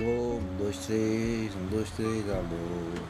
Shalom, Dois, três, um, dois, três, alô.